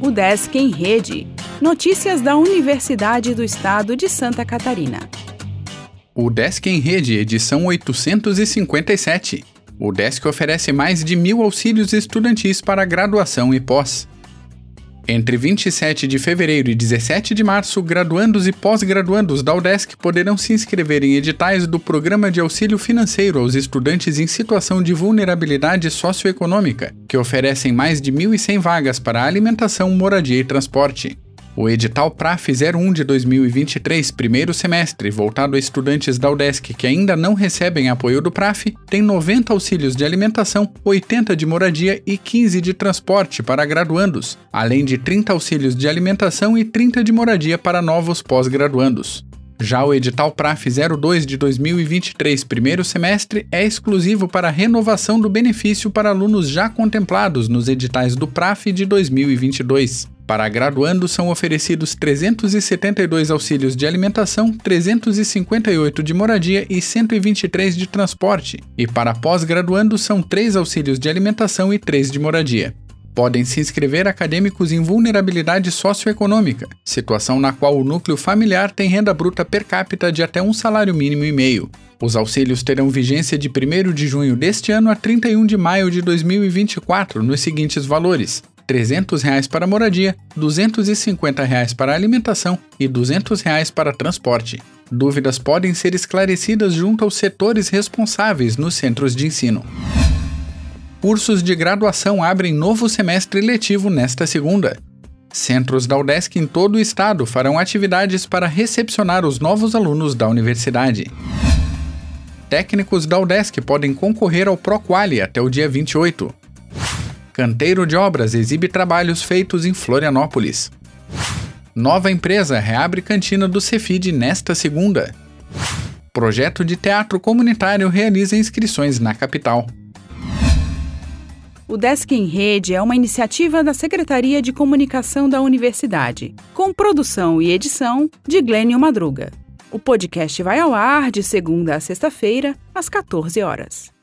O Desk em Rede. Notícias da Universidade do Estado de Santa Catarina. O Desk em Rede, edição 857. O Desk oferece mais de mil auxílios estudantis para graduação e pós. Entre 27 de fevereiro e 17 de março, graduandos e pós-graduandos da UDESC poderão se inscrever em editais do Programa de Auxílio Financeiro aos Estudantes em Situação de Vulnerabilidade Socioeconômica, que oferecem mais de 1.100 vagas para alimentação, moradia e transporte. O edital PRAF 01 de 2023, primeiro semestre, voltado a estudantes da UDESC que ainda não recebem apoio do PRAF, tem 90 auxílios de alimentação, 80 de moradia e 15 de transporte para graduandos, além de 30 auxílios de alimentação e 30 de moradia para novos pós-graduandos. Já o edital PRAF 02 de 2023, primeiro semestre, é exclusivo para renovação do benefício para alunos já contemplados nos editais do PRAF de 2022. Para graduandos são oferecidos 372 auxílios de alimentação, 358 de moradia e 123 de transporte, e para pós-graduandos são 3 auxílios de alimentação e 3 de moradia. Podem se inscrever acadêmicos em vulnerabilidade socioeconômica, situação na qual o núcleo familiar tem renda bruta per capita de até um salário mínimo e meio. Os auxílios terão vigência de 1 de junho deste ano a 31 de maio de 2024, nos seguintes valores: 300 reais para moradia, 250 reais para alimentação e 200 reais para transporte. Dúvidas podem ser esclarecidas junto aos setores responsáveis nos centros de ensino. Cursos de graduação abrem novo semestre letivo nesta segunda. Centros da UDESC em todo o estado farão atividades para recepcionar os novos alunos da universidade. Técnicos da UDESC podem concorrer ao ProQuali até o dia 28. Canteiro de Obras exibe trabalhos feitos em Florianópolis. Nova empresa reabre cantina do Cefid nesta segunda. Projeto de teatro comunitário realiza inscrições na capital. O Desk em Rede é uma iniciativa da Secretaria de Comunicação da Universidade, com produção e edição de Glênio Madruga. O podcast vai ao ar de segunda a sexta-feira, às 14 horas.